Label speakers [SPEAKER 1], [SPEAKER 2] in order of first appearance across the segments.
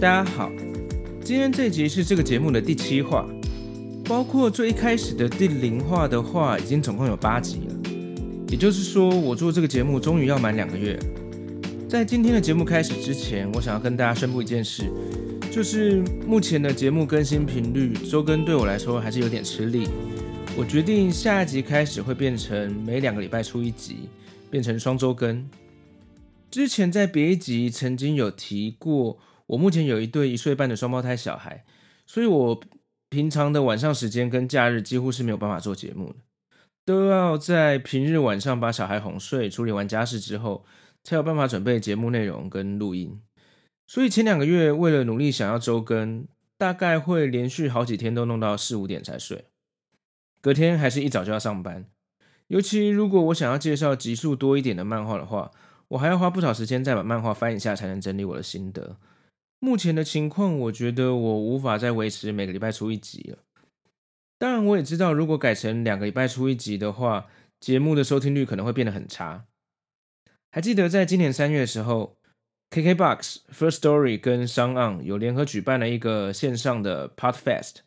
[SPEAKER 1] 大家好，今天这集是这个节目的第七话，包括最一开始的第零话的话，已经总共有八集了。也就是说，我做这个节目终于要满两个月。在今天的节目开始之前，我想要跟大家宣布一件事，就是目前的节目更新频率周更对我来说还是有点吃力。我决定下一集开始会变成每两个礼拜出一集，变成双周更。之前在别一集曾经有提过。我目前有一对一岁半的双胞胎小孩，所以我平常的晚上时间跟假日几乎是没有办法做节目的，都要在平日晚上把小孩哄睡、处理完家事之后，才有办法准备节目内容跟录音。所以前两个月为了努力想要周更，大概会连续好几天都弄到四五点才睡，隔天还是一早就要上班。尤其如果我想要介绍集数多一点的漫画的话，我还要花不少时间再把漫画翻一下，才能整理我的心得。目前的情况，我觉得我无法再维持每个礼拜出一集了。当然，我也知道，如果改成两个礼拜出一集的话，节目的收听率可能会变得很差。还记得在今年三月的时候，KKBOX、First Story 跟 s o n g On 有联合举办了一个线上的 Podfest，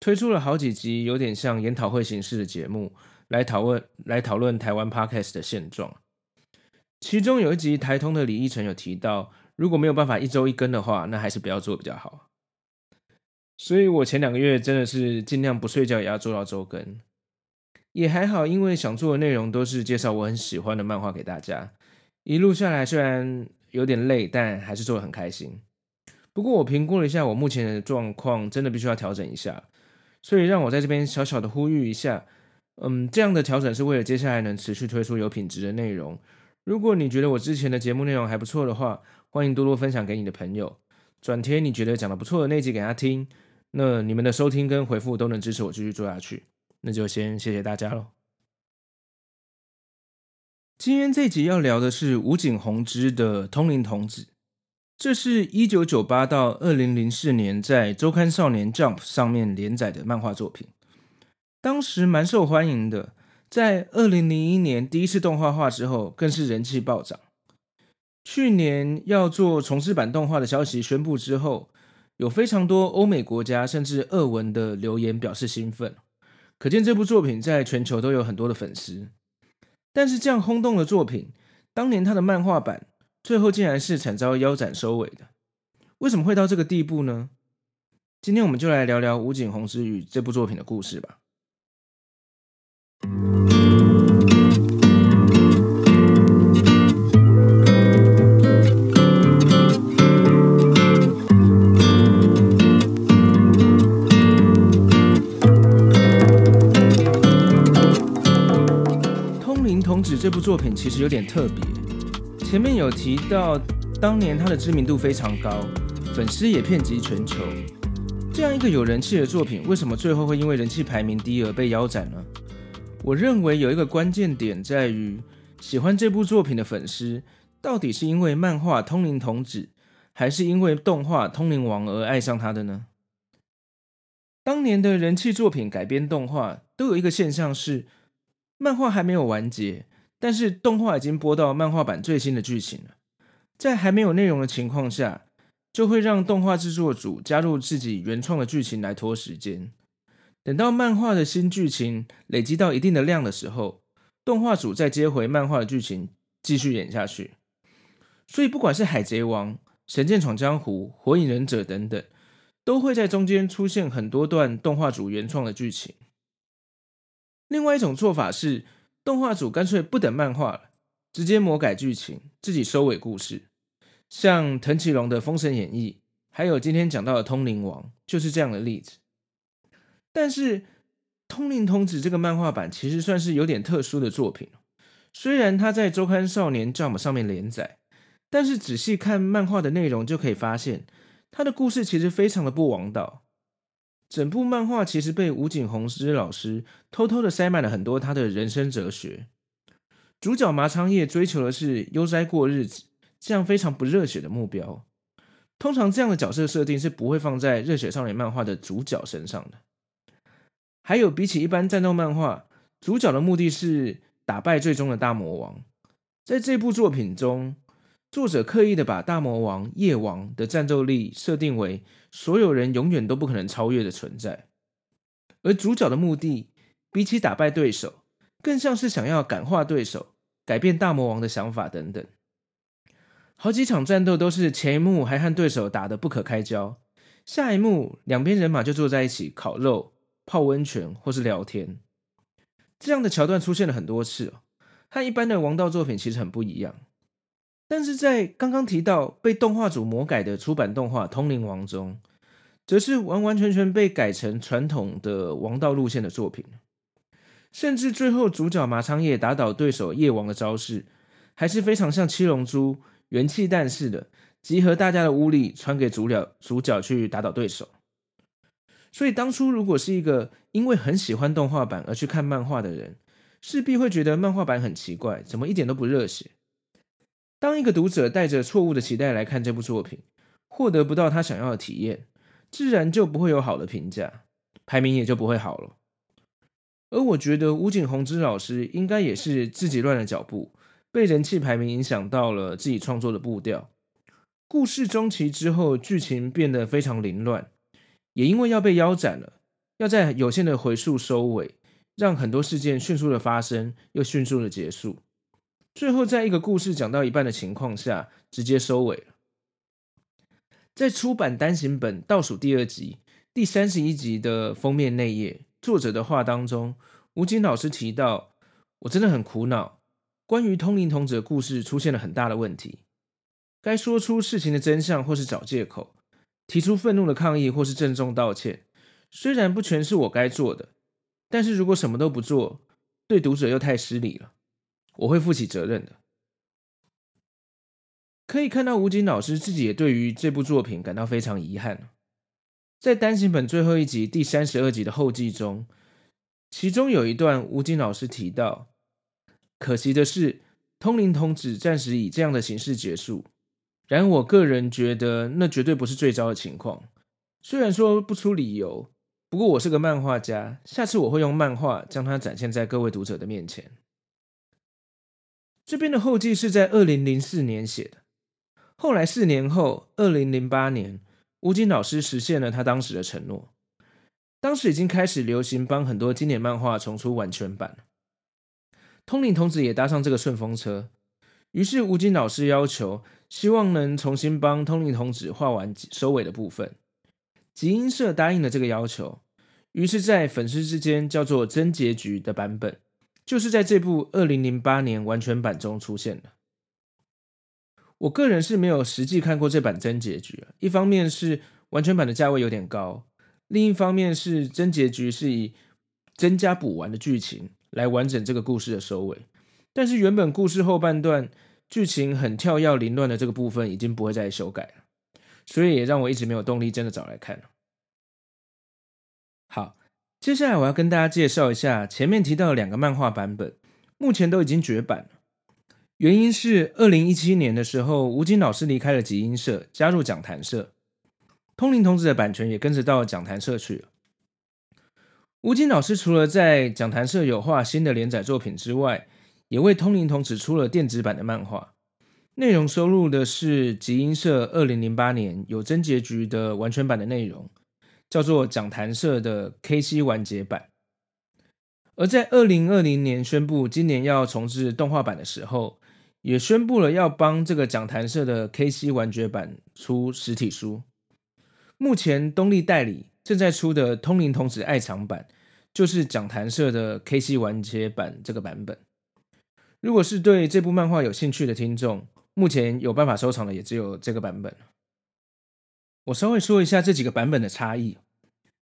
[SPEAKER 1] 推出了好几集有点像研讨会形式的节目，来讨论来讨论台湾 Podcast 的现状。其中有一集，台通的李依晨有提到。如果没有办法一周一更的话，那还是不要做比较好。所以我前两个月真的是尽量不睡觉也要做到周更，也还好，因为想做的内容都是介绍我很喜欢的漫画给大家。一路下来虽然有点累，但还是做得很开心。不过我评估了一下我目前的状况，真的必须要调整一下，所以让我在这边小小的呼吁一下，嗯，这样的调整是为了接下来能持续推出有品质的内容。如果你觉得我之前的节目内容还不错的话，欢迎多多分享给你的朋友，转贴你觉得讲得不错的那集给他听。那你们的收听跟回复都能支持我继续做下去。那就先谢谢大家喽。今天这集要聊的是武井弘之的《通灵童子》，这是一九九八到二零零四年在周刊少年 Jump 上面连载的漫画作品，当时蛮受欢迎的，在二零零一年第一次动画化之后，更是人气暴涨。去年要做重制版动画的消息宣布之后，有非常多欧美国家甚至俄文的留言表示兴奋，可见这部作品在全球都有很多的粉丝。但是这样轰动的作品，当年它的漫画版最后竟然是惨遭腰斩收尾的，为什么会到这个地步呢？今天我们就来聊聊武井红之与这部作品的故事吧。这部作品其实有点特别，前面有提到，当年他的知名度非常高，粉丝也遍及全球。这样一个有人气的作品，为什么最后会因为人气排名低而被腰斩呢？我认为有一个关键点在于，喜欢这部作品的粉丝，到底是因为漫画《通灵童子》，还是因为动画《通灵王》而爱上他的呢？当年的人气作品改编动画，都有一个现象是，漫画还没有完结。但是动画已经播到漫画版最新的剧情了，在还没有内容的情况下，就会让动画制作组加入自己原创的剧情来拖时间。等到漫画的新剧情累积到一定的量的时候，动画组再接回漫画的剧情继续演下去。所以不管是《海贼王》《神剑闯江湖》《火影忍者》等等，都会在中间出现很多段动画组原创的剧情。另外一种做法是，动画组干脆不等漫画了，直接魔改剧情，自己收尾故事。像藤崎龙的《封神演义》，还有今天讲到的《通灵王》，就是这样的例子。但是，《通灵童子》这个漫画版其实算是有点特殊的作品。虽然它在周刊少年 Jump 上面连载，但是仔细看漫画的内容，就可以发现，它的故事其实非常的不王道。整部漫画其实被吴景宏之老师偷偷的塞满了很多他的人生哲学。主角麻仓叶追求的是悠哉过日子，这样非常不热血的目标。通常这样的角色设定是不会放在热血少年漫画的主角身上的。还有，比起一般战斗漫画，主角的目的是打败最终的大魔王。在这部作品中，作者刻意的把大魔王夜王的战斗力设定为所有人永远都不可能超越的存在，而主角的目的比起打败对手，更像是想要感化对手、改变大魔王的想法等等。好几场战斗都是前一幕还和对手打得不可开交，下一幕两边人马就坐在一起烤肉、泡温泉或是聊天，这样的桥段出现了很多次哦，和一般的王道作品其实很不一样。但是在刚刚提到被动画组魔改的出版动画《通灵王》中，则是完完全全被改成传统的王道路线的作品，甚至最后主角麻仓叶打倒对手夜王的招式，还是非常像七龙珠元气弹似的，集合大家的巫力传给主角主角去打倒对手。所以当初如果是一个因为很喜欢动画版而去看漫画的人，势必会觉得漫画版很奇怪，怎么一点都不热血。当一个读者带着错误的期待来看这部作品，获得不到他想要的体验，自然就不会有好的评价，排名也就不会好了。而我觉得吴景宏之老师应该也是自己乱了脚步，被人气排名影响到了自己创作的步调。故事中期之后，剧情变得非常凌乱，也因为要被腰斩了，要在有限的回数收尾，让很多事件迅速的发生，又迅速的结束。最后，在一个故事讲到一半的情况下，直接收尾了。在出版单行本倒数第二集第三十一集的封面内页，作者的话当中，吴京老师提到：“我真的很苦恼，关于通灵童子故事出现了很大的问题。该说出事情的真相，或是找借口，提出愤怒的抗议，或是郑重道歉。虽然不全是我该做的，但是如果什么都不做，对读者又太失礼了。”我会负起责任的。可以看到，吴京老师自己也对于这部作品感到非常遗憾。在单行本最后一集第三十二集的后记中，其中有一段，吴京老师提到：“可惜的是，通灵童子暂时以这样的形式结束。然而我个人觉得，那绝对不是最糟的情况。虽然说不出理由，不过我是个漫画家，下次我会用漫画将它展现在各位读者的面前。”这边的后记是在二零零四年写的，后来四年后，二零零八年，吴京老师实现了他当时的承诺。当时已经开始流行帮很多经典漫画重出完全版，通灵童子也搭上这个顺风车。于是吴京老师要求，希望能重新帮通灵童子画完收尾的部分。集英社答应了这个要求，于是，在粉丝之间叫做真结局的版本。就是在这部二零零八年完全版中出现的。我个人是没有实际看过这版真结局，一方面是完全版的价位有点高，另一方面是真结局是以增加补完的剧情来完整这个故事的收尾。但是原本故事后半段剧情很跳跃凌乱的这个部分已经不会再修改了，所以也让我一直没有动力真的找来看。好。接下来我要跟大家介绍一下前面提到的两个漫画版本，目前都已经绝版了。原因是二零一七年的时候，吴京老师离开了集英社，加入讲谈社，通灵童子的版权也跟着到讲谈社去了。吴京老师除了在讲谈社有画新的连载作品之外，也为通灵童子出了电子版的漫画，内容收录的是集英社二零零八年有真结局的完全版的内容。叫做讲谈社的 KC 完结版，而在二零二零年宣布今年要重制动画版的时候，也宣布了要帮这个讲谈社的 KC 完结版出实体书。目前东立代理正在出的《通灵童子爱藏版》，就是讲谈社的 KC 完结版这个版本。如果是对这部漫画有兴趣的听众，目前有办法收藏的也只有这个版本。我稍微说一下这几个版本的差异。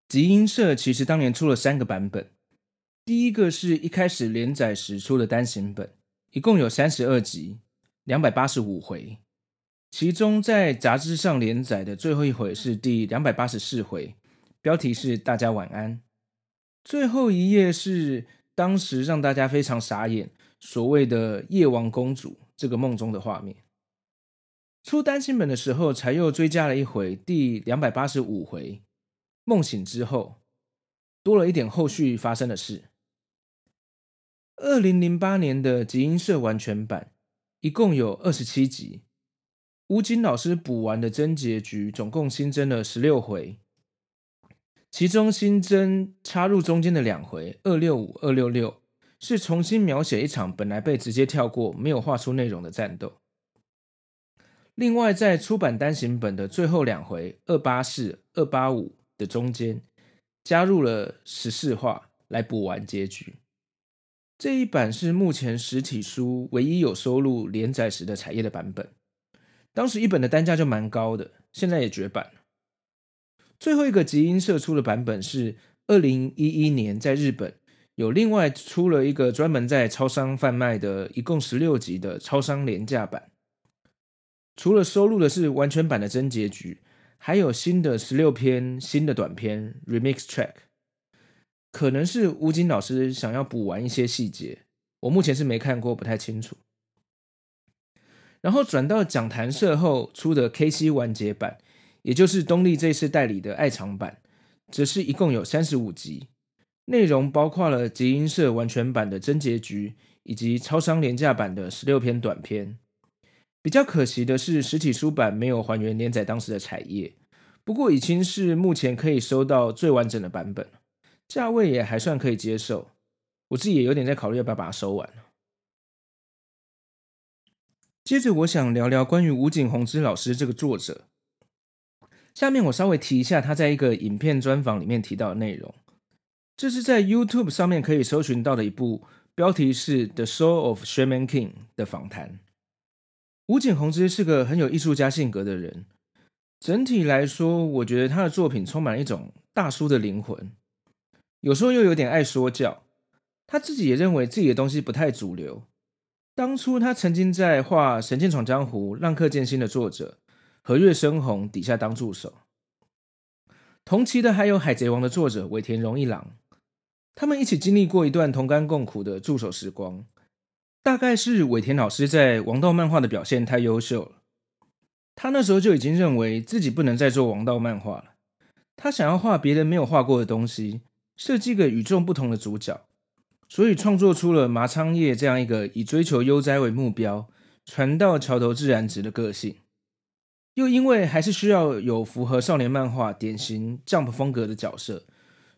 [SPEAKER 1] 集英社其实当年出了三个版本，第一个是一开始连载时出的单行本，一共有三十二集，两百八十五回，其中在杂志上连载的最后一回是第两百八十四回，标题是“大家晚安”。最后一页是当时让大家非常傻眼，所谓的夜王公主这个梦中的画面。出单行本的时候，才又追加了一回，第两百八十五回，梦醒之后，多了一点后续发生的事。二零零八年的集英社完全版一共有二十七集，吴京老师补完的真结局总共新增了十六回，其中新增插入中间的两回二六五、二六六，是重新描写一场本来被直接跳过、没有画出内容的战斗。另外，在出版单行本的最后两回二八四、二八五的中间，加入了十四话来补完结局。这一版是目前实体书唯一有收录连载时的彩页的版本。当时一本的单价就蛮高的，现在也绝版了。最后一个集英社出的版本是二零一一年在日本有另外出了一个专门在超商贩卖的，一共十六集的超商廉价版。除了收录的是完全版的真结局，还有新的十六篇新的短篇 remix track，可能是吴瑾老师想要补完一些细节，我目前是没看过，不太清楚。然后转到讲坛社后出的 KC 完结版，也就是东立这次代理的爱藏版，则是一共有三十五集，内容包括了集英社完全版的真结局，以及超商廉价版的十六篇短篇。比较可惜的是，实体书版没有还原连载当时的彩页，不过已经是目前可以收到最完整的版本，价位也还算可以接受。我自己也有点在考虑要不要把它收完。接着，我想聊聊关于吴瑾红之老师这个作者。下面我稍微提一下他在一个影片专访里面提到的内容，这是在 YouTube 上面可以搜寻到的一部标题是《The Soul of Shaman King》的访谈。吴瑾红之是个很有艺术家性格的人。整体来说，我觉得他的作品充满一种大叔的灵魂，有时候又有点爱说教。他自己也认为自己的东西不太主流。当初他曾经在画《神剑闯江湖》《浪客剑心》的作者和月生红底下当助手。同期的还有《海贼王》的作者尾田荣一郎，他们一起经历过一段同甘共苦的助手时光。大概是尾田老师在王道漫画的表现太优秀了，他那时候就已经认为自己不能再做王道漫画了。他想要画别人没有画过的东西，设计个与众不同的主角，所以创作出了麻仓叶这样一个以追求悠哉为目标、船到桥头自然直的个性。又因为还是需要有符合少年漫画典型 Jump 风格的角色，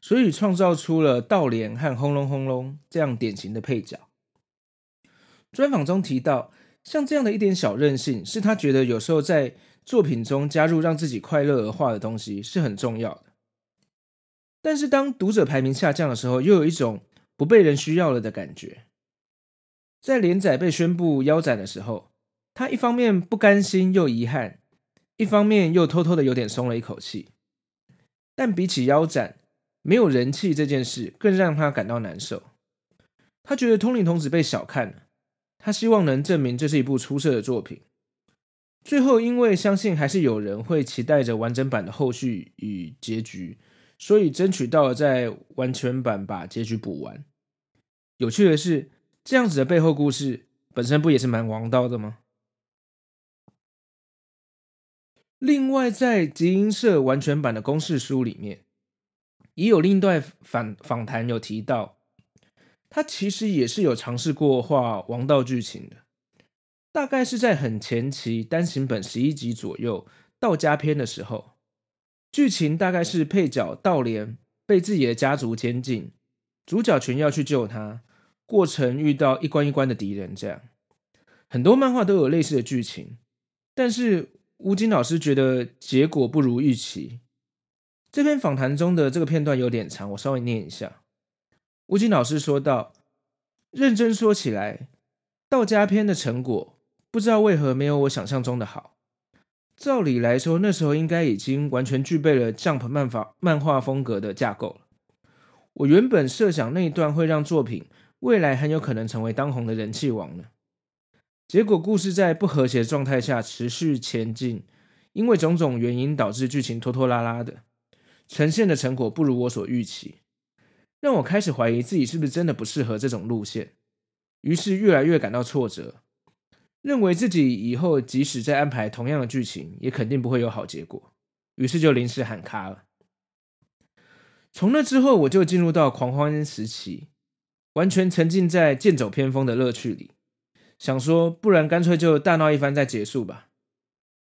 [SPEAKER 1] 所以创造出了道莲和轰隆轰隆这样典型的配角。专访中提到，像这样的一点小任性，是他觉得有时候在作品中加入让自己快乐而画的东西是很重要的。但是当读者排名下降的时候，又有一种不被人需要了的感觉。在连载被宣布腰斩的时候，他一方面不甘心又遗憾，一方面又偷偷的有点松了一口气。但比起腰斩，没有人气这件事更让他感到难受。他觉得通灵童子被小看了。他希望能证明这是一部出色的作品。最后，因为相信还是有人会期待着完整版的后续与结局，所以争取到了在完全版把结局补完。有趣的是，这样子的背后故事本身不也是蛮王道的吗？另外，在集英社完全版的公式书里面，也有另一段访访谈有提到。他其实也是有尝试过画王道剧情的，大概是在很前期单行本十一集左右道家篇的时候，剧情大概是配角道连被自己的家族监禁，主角群要去救他，过程遇到一关一关的敌人，这样很多漫画都有类似的剧情，但是吴京老师觉得结果不如预期。这篇访谈中的这个片段有点长，我稍微念一下。吴京老师说道：“认真说起来，道家篇的成果不知道为何没有我想象中的好。照理来说，那时候应该已经完全具备了 Jump 漫画漫画风格的架构了。我原本设想那一段会让作品未来很有可能成为当红的人气王呢。结果故事在不和谐状态下持续前进，因为种种原因导致剧情拖拖拉拉的，呈现的成果不如我所预期，让我开始怀疑自己是不是真的不适合这种路线，于是越来越感到挫折，认为自己以后即使再安排同样的剧情，也肯定不会有好结果，于是就临时喊卡了。从那之后，我就进入到狂欢时期，完全沉浸在剑走偏锋的乐趣里，想说，不然干脆就大闹一番再结束吧。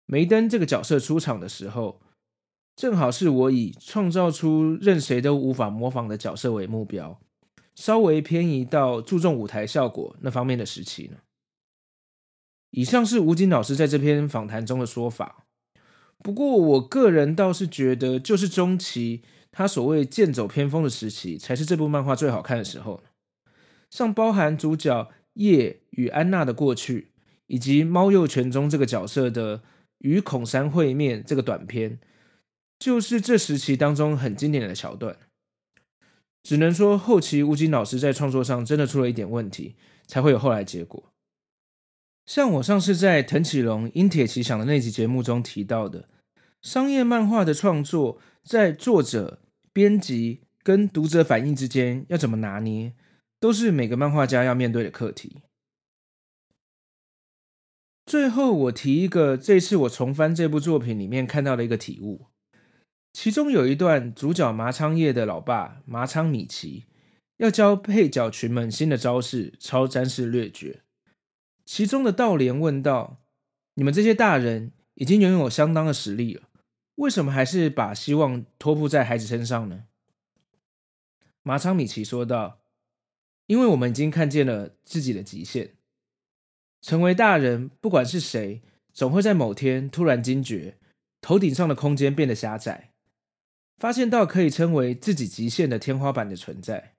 [SPEAKER 1] 梅登这个角色出场的时候，正好是我以创造出任谁都无法模仿的角色为目标，稍微偏移到注重舞台效果那方面的时期呢。以上是吴瑾老师在这篇访谈中的说法，不过我个人倒是觉得，就是中期。他所谓剑走偏锋的时期，才是这部漫画最好看的时候。像包含主角叶与安娜的过去，以及猫右权中这个角色的与孔山会面这个短篇，就是这时期当中很经典的桥段。只能说后期吴京老师在创作上真的出了一点问题，才会有后来结果。像我上次在藤崎龙樱铁奇想的那集节目中提到的，商业漫画的创作。在作者、编辑跟读者反应之间要怎么拿捏，都是每个漫画家要面对的课题。最后，我提一个这次我重翻这部作品里面看到的一个体悟，其中有一段主角麻仓叶的老爸麻仓米奇要教配角群们新的招式超战士略绝，其中的道莲问道：“你们这些大人已经拥有相当的实力了。”为什么还是把希望托付在孩子身上呢？麻仓米奇说道：“因为我们已经看见了自己的极限。成为大人，不管是谁，总会在某天突然惊觉，头顶上的空间变得狭窄，发现到可以称为自己极限的天花板的存在。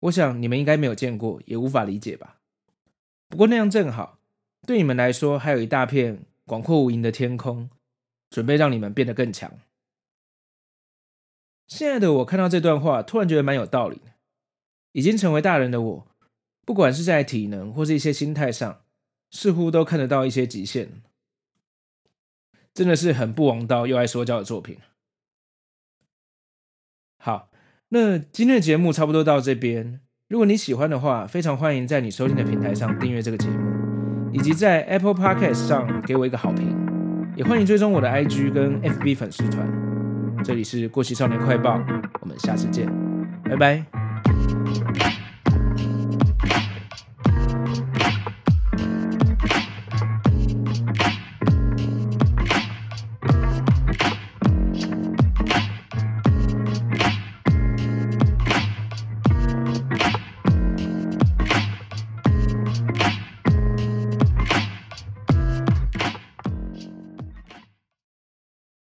[SPEAKER 1] 我想你们应该没有见过，也无法理解吧？不过那样正好，对你们来说，还有一大片广阔无垠的天空。”准备让你们变得更强。现在的我看到这段话，突然觉得蛮有道理的。已经成为大人的我，不管是在体能或是一些心态上，似乎都看得到一些极限。真的是很不王道又爱说教的作品。好，那今天的节目差不多到这边。如果你喜欢的话，非常欢迎在你收听的平台上订阅这个节目，以及在 Apple Podcast 上给我一个好评。也欢迎追踪我的 IG 跟 FB 粉丝团。这里是过期少年快报，我们下次见，拜拜。